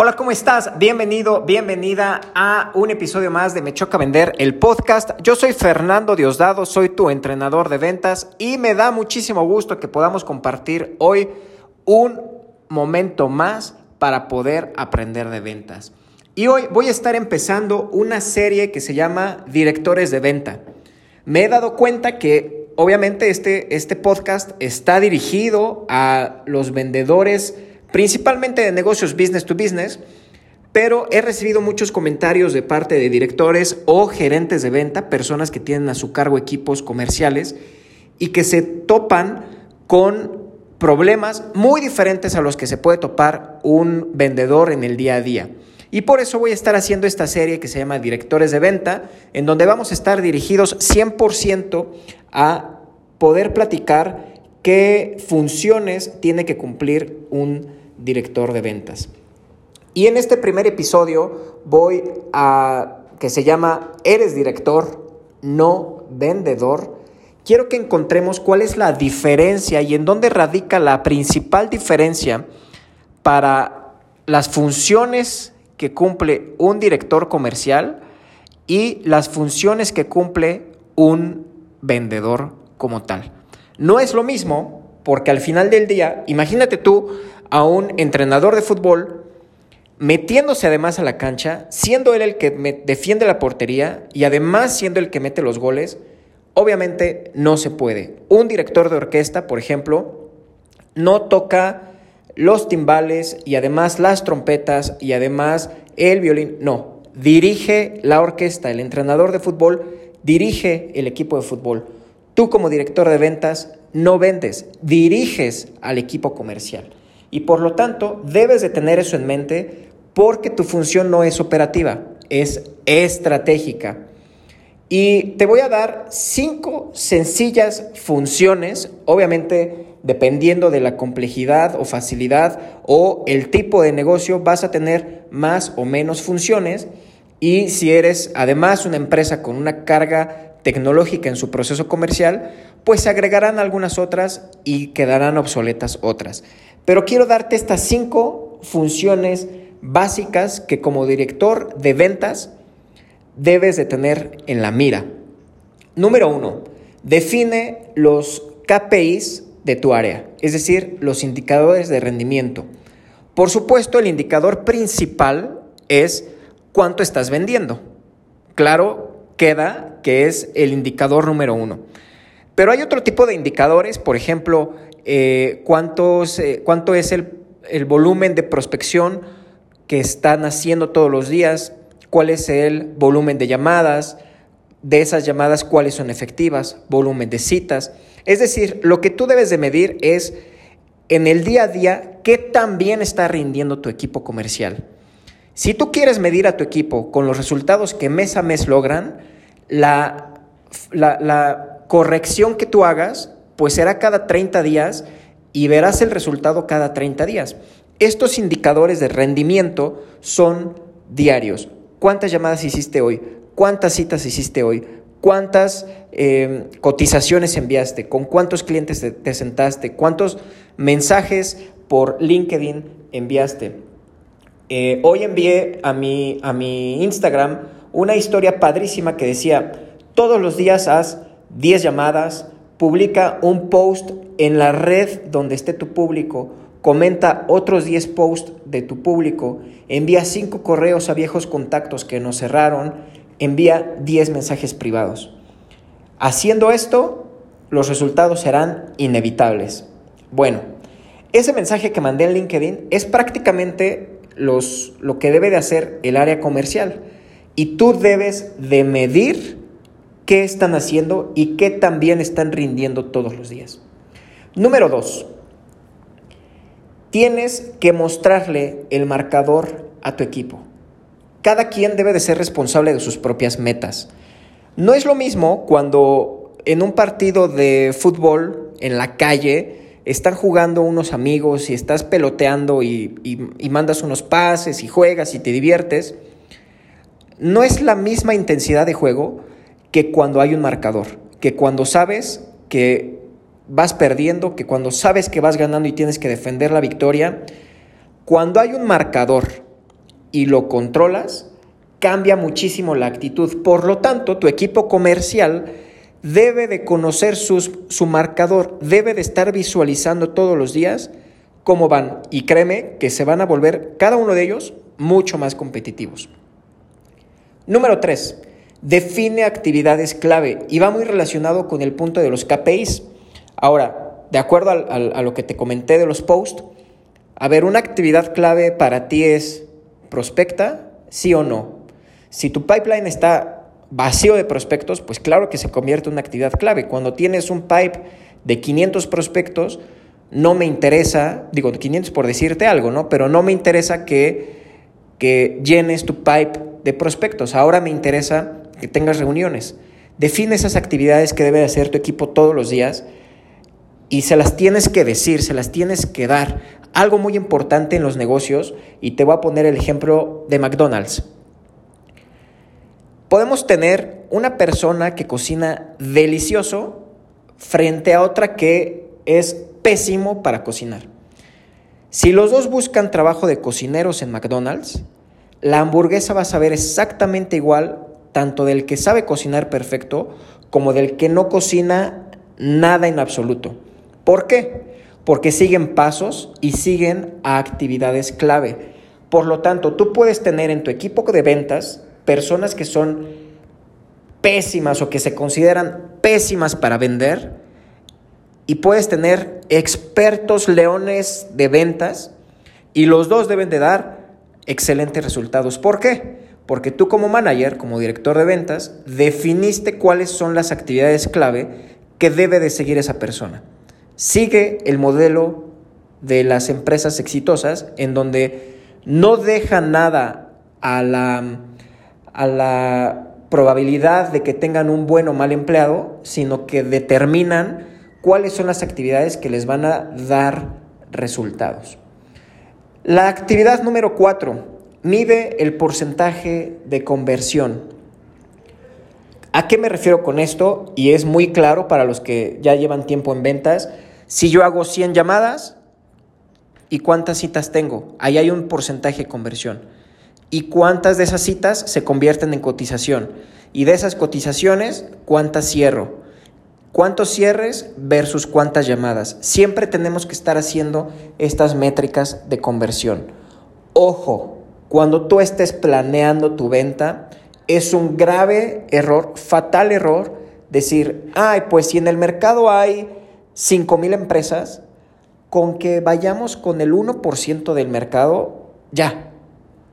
Hola, ¿cómo estás? Bienvenido, bienvenida a un episodio más de Me Choca Vender, el podcast. Yo soy Fernando Diosdado, soy tu entrenador de ventas y me da muchísimo gusto que podamos compartir hoy un momento más para poder aprender de ventas. Y hoy voy a estar empezando una serie que se llama Directores de Venta. Me he dado cuenta que obviamente este, este podcast está dirigido a los vendedores principalmente de negocios business to business, pero he recibido muchos comentarios de parte de directores o gerentes de venta, personas que tienen a su cargo equipos comerciales y que se topan con problemas muy diferentes a los que se puede topar un vendedor en el día a día. Y por eso voy a estar haciendo esta serie que se llama Directores de Venta, en donde vamos a estar dirigidos 100% a poder platicar qué funciones tiene que cumplir un director de ventas. Y en este primer episodio voy a, que se llama Eres director, no vendedor. Quiero que encontremos cuál es la diferencia y en dónde radica la principal diferencia para las funciones que cumple un director comercial y las funciones que cumple un vendedor como tal. No es lo mismo porque al final del día, imagínate tú a un entrenador de fútbol metiéndose además a la cancha, siendo él el que defiende la portería y además siendo el que mete los goles, obviamente no se puede. Un director de orquesta, por ejemplo, no toca los timbales y además las trompetas y además el violín, no, dirige la orquesta, el entrenador de fútbol dirige el equipo de fútbol. Tú como director de ventas no vendes, diriges al equipo comercial. Y por lo tanto, debes de tener eso en mente porque tu función no es operativa, es estratégica. Y te voy a dar cinco sencillas funciones, obviamente dependiendo de la complejidad o facilidad o el tipo de negocio, vas a tener más o menos funciones. Y si eres además una empresa con una carga tecnológica en su proceso comercial, pues se agregarán algunas otras y quedarán obsoletas otras. Pero quiero darte estas cinco funciones básicas que como director de ventas debes de tener en la mira. Número uno, define los KPIs de tu área, es decir, los indicadores de rendimiento. Por supuesto, el indicador principal es cuánto estás vendiendo. Claro, queda que es el indicador número uno. Pero hay otro tipo de indicadores, por ejemplo, eh, cuántos, eh, cuánto es el, el volumen de prospección que están haciendo todos los días, cuál es el volumen de llamadas, de esas llamadas cuáles son efectivas, volumen de citas. Es decir, lo que tú debes de medir es en el día a día qué tan bien está rindiendo tu equipo comercial. Si tú quieres medir a tu equipo con los resultados que mes a mes logran, la, la, la corrección que tú hagas pues será cada 30 días y verás el resultado cada 30 días. Estos indicadores de rendimiento son diarios. ¿Cuántas llamadas hiciste hoy? ¿Cuántas citas hiciste hoy? ¿Cuántas em, cotizaciones enviaste? ¿Con cuántos clientes te, sentaste? ¿Cuántos mensajes por LinkedIn enviaste? Eh, hoy envié a mi, a mi Instagram una historia padrísima que decía, todos los días haz 10 llamadas, publica un post en la red donde esté tu público, comenta otros 10 posts de tu público, envía 5 correos a viejos contactos que nos cerraron, envía 10 mensajes privados. Haciendo esto, los resultados serán inevitables. Bueno, ese mensaje que mandé en LinkedIn es prácticamente los, lo que debe de hacer el área comercial. Y tú debes de medir qué están haciendo y qué también están rindiendo todos los días. Número dos, tienes que mostrarle el marcador a tu equipo. Cada quien debe de ser responsable de sus propias metas. No es lo mismo cuando en un partido de fútbol en la calle están jugando unos amigos y estás peloteando y, y mandas unos pases y juegas y te diviertes. No es la misma intensidad de juego que cuando hay un marcador, que cuando sabes que vas perdiendo, que cuando sabes que vas ganando y tienes que defender la victoria, cuando hay un marcador y lo controlas, cambia muchísimo la actitud. Por lo tanto, tu equipo comercial debe de conocer su marcador, debe de estar visualizando todos los días cómo van. Y créeme que se van a volver cada uno de ellos mucho más competitivos. Número 3. Define actividades clave y va muy relacionado con el punto de los KPIs. Ahora, de acuerdo a lo que te comenté de los posts, a ver, una actividad clave para ti es prospecta, sí o no. Si tu pipeline está vacío de prospectos, pues claro que se convierte en una actividad clave. Cuando tienes un pipe de 500 prospectos, no me interesa, digo 500 por decirte algo, ¿no? Pero no me interesa que, que llenes tu pipe de prospectos. Ahora me interesa que tengas reuniones. Define esas actividades que debe hacer tu equipo todos los días y se las tienes que decir, se las tienes que dar. Algo muy importante en los negocios, y te voy a poner el ejemplo de McDonald's. Podemos tener una persona que cocina delicioso frente a otra que es pésimo para cocinar. Si los dos buscan trabajo de cocineros en McDonald's, la hamburguesa va a saber exactamente igual tanto del que sabe cocinar perfecto como del que no cocina nada en absoluto. ¿Por qué? Porque siguen pasos y siguen a actividades clave. Por lo tanto, tú puedes tener en tu equipo de ventas personas que son pésimas o que se consideran pésimas para vender y puedes tener expertos leones de ventas y los dos deben de dar excelentes resultados. ¿Por qué? Porque tú como manager, como director de ventas, definiste cuáles son las actividades clave que debe de seguir esa persona. Sigue el modelo de las empresas exitosas en donde no deja nada a la a la probabilidad de que tengan un buen o mal empleado, sino que determinan cuáles son las actividades que les van a dar resultados. La actividad número cuatro, mide el porcentaje de conversión. ¿A qué me refiero con esto? Y es muy claro para los que ya llevan tiempo en ventas. Si yo hago 100 llamadas, ¿y cuántas citas tengo? Ahí hay un porcentaje de conversión y cuántas de esas citas se convierten en cotización. Y de esas cotizaciones, cuántas cierro. ¿Cuántos cierres versus cuántas llamadas? Siempre tenemos que estar haciendo estas métricas de conversión. Ojo, cuando tú estés planeando tu venta, es un grave error, fatal error, decir, ay, pues si en el mercado hay 5 mil empresas, con que vayamos con el 1% del mercado, ya,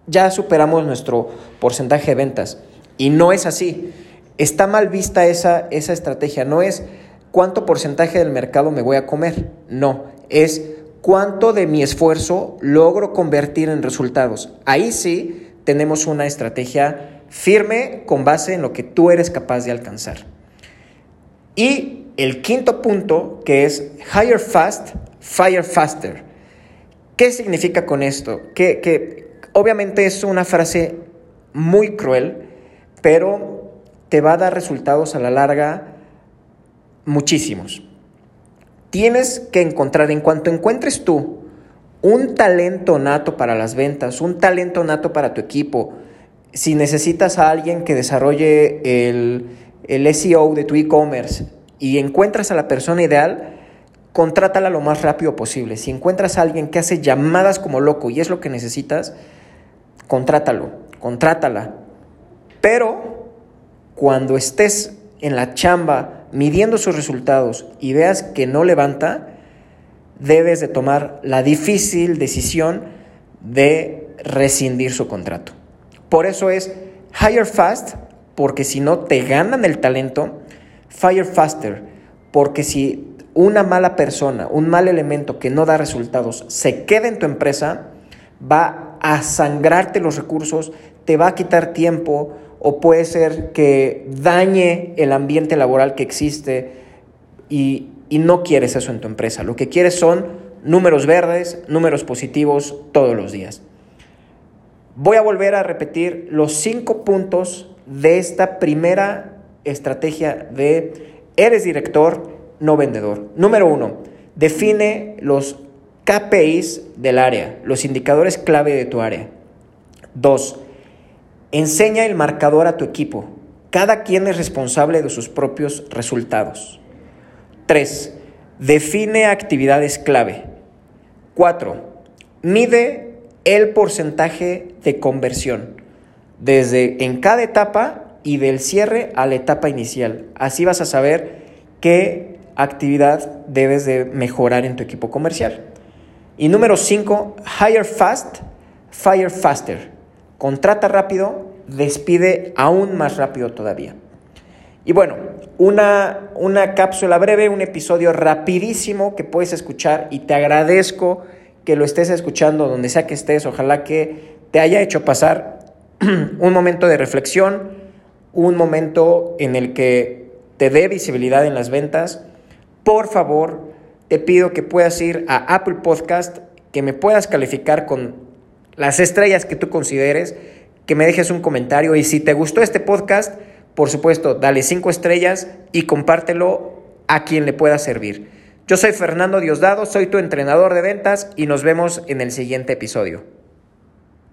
ya superamos nuestro porcentaje de ventas. Y no es así. Está mal vista esa, esa estrategia. No es cuánto porcentaje del mercado me voy a comer. No, es cuánto de mi esfuerzo logro convertir en resultados. Ahí sí tenemos una estrategia firme con base en lo que tú eres capaz de alcanzar. Y el quinto punto, que es hire fast, fire faster. ¿Qué significa con esto? Que, que Obviamente es una frase muy cruel, pero te va a dar resultados a la larga muchísimos. Tienes que encontrar, en cuanto encuentres tú un talento nato para las ventas, un talento nato para tu equipo, si necesitas a alguien que desarrolle el, el SEO de tu e-commerce y encuentras a la persona ideal, contrátala lo más rápido posible. Si encuentras a alguien que hace llamadas como loco y es lo que necesitas, contrátalo, contrátala. Pero cuando estés en la chamba midiendo sus resultados y veas que no levanta, debes de tomar la difícil decisión de rescindir su contrato. Por eso es hire fast, porque si no te ganan el talento, fire faster, porque si una mala persona, un mal elemento que no da resultados se queda en tu empresa, va a sangrarte los recursos, te va a quitar tiempo o puede ser que dañe el ambiente laboral que existe y, no quieres eso en tu empresa. Lo que quieres son números verdes, números positivos todos los días. Voy a volver a repetir los cinco puntos de esta primera estrategia de eres director, no vendedor. Número uno, define los KPIs del área, los indicadores clave de tu área. 2. Enseña el marcador a tu equipo. Cada quien es responsable de sus propios resultados. 3. Define actividades clave. 4. Mide el porcentaje de conversión desde en cada etapa y del cierre a la etapa inicial. Así vas a saber qué actividad debes de mejorar en tu equipo comercial. Y número 5, hire fast, fire faster. Contrata rápido, despide aún más rápido todavía. Y bueno, una, una cápsula breve, un episodio rapidísimo que puedes escuchar y te agradezco que lo estés escuchando donde sea que estés. Ojalá que te haya hecho pasar un momento de reflexión, un momento en el que te dé visibilidad en las ventas. Por favor, te pido que puedas ir a Apple Podcast, que me puedas calificar con las estrellas que tú consideres, que me dejes un comentario y si te gustó este podcast, por supuesto, dale cinco estrellas y compártelo a quien le pueda servir. Yo soy Fernando Diosdado, soy tu entrenador de ventas y nos vemos en el siguiente episodio.